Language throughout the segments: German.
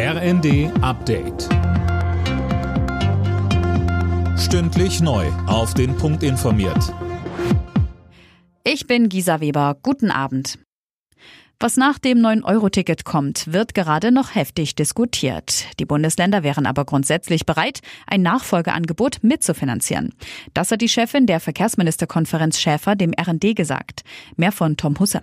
RND Update. Stündlich neu. Auf den Punkt informiert. Ich bin Gisa Weber. Guten Abend. Was nach dem 9-Euro-Ticket kommt, wird gerade noch heftig diskutiert. Die Bundesländer wären aber grundsätzlich bereit, ein Nachfolgeangebot mitzufinanzieren. Das hat die Chefin der Verkehrsministerkonferenz Schäfer dem RND gesagt. Mehr von Tom Husse.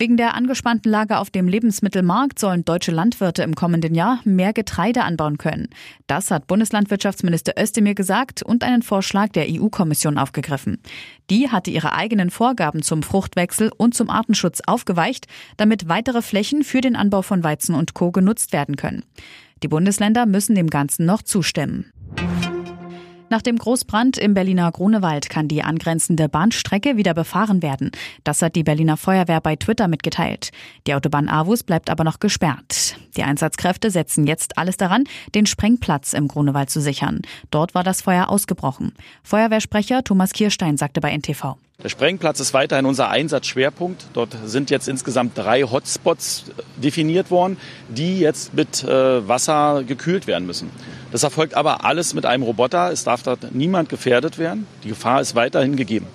Wegen der angespannten Lage auf dem Lebensmittelmarkt sollen deutsche Landwirte im kommenden Jahr mehr Getreide anbauen können. Das hat Bundeslandwirtschaftsminister Özdemir gesagt und einen Vorschlag der EU-Kommission aufgegriffen. Die hatte ihre eigenen Vorgaben zum Fruchtwechsel und zum Artenschutz aufgeweicht, damit weitere Flächen für den Anbau von Weizen und Co. genutzt werden können. Die Bundesländer müssen dem Ganzen noch zustimmen. Nach dem Großbrand im Berliner Grunewald kann die angrenzende Bahnstrecke wieder befahren werden. Das hat die Berliner Feuerwehr bei Twitter mitgeteilt. Die Autobahn Avus bleibt aber noch gesperrt. Die Einsatzkräfte setzen jetzt alles daran, den Sprengplatz im Grunewald zu sichern. Dort war das Feuer ausgebrochen. Feuerwehrsprecher Thomas Kirstein sagte bei NTV. Der Sprengplatz ist weiterhin unser Einsatzschwerpunkt. Dort sind jetzt insgesamt drei Hotspots definiert worden, die jetzt mit äh, Wasser gekühlt werden müssen. Das erfolgt aber alles mit einem Roboter. Es darf dort niemand gefährdet werden. Die Gefahr ist weiterhin gegeben.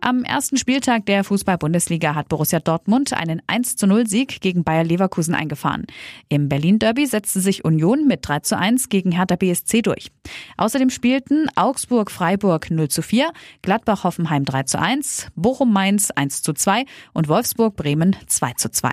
Am ersten Spieltag der Fußball-Bundesliga hat Borussia Dortmund einen 1 zu 0 Sieg gegen Bayer Leverkusen eingefahren. Im Berlin-Derby setzte sich Union mit 3 zu 1 gegen Hertha BSC durch. Außerdem spielten Augsburg-Freiburg 0 zu 4, Gladbach-Hoffenheim 3 zu 1, Bochum-Mainz 1 zu 2 und Wolfsburg-Bremen 2 zu 2.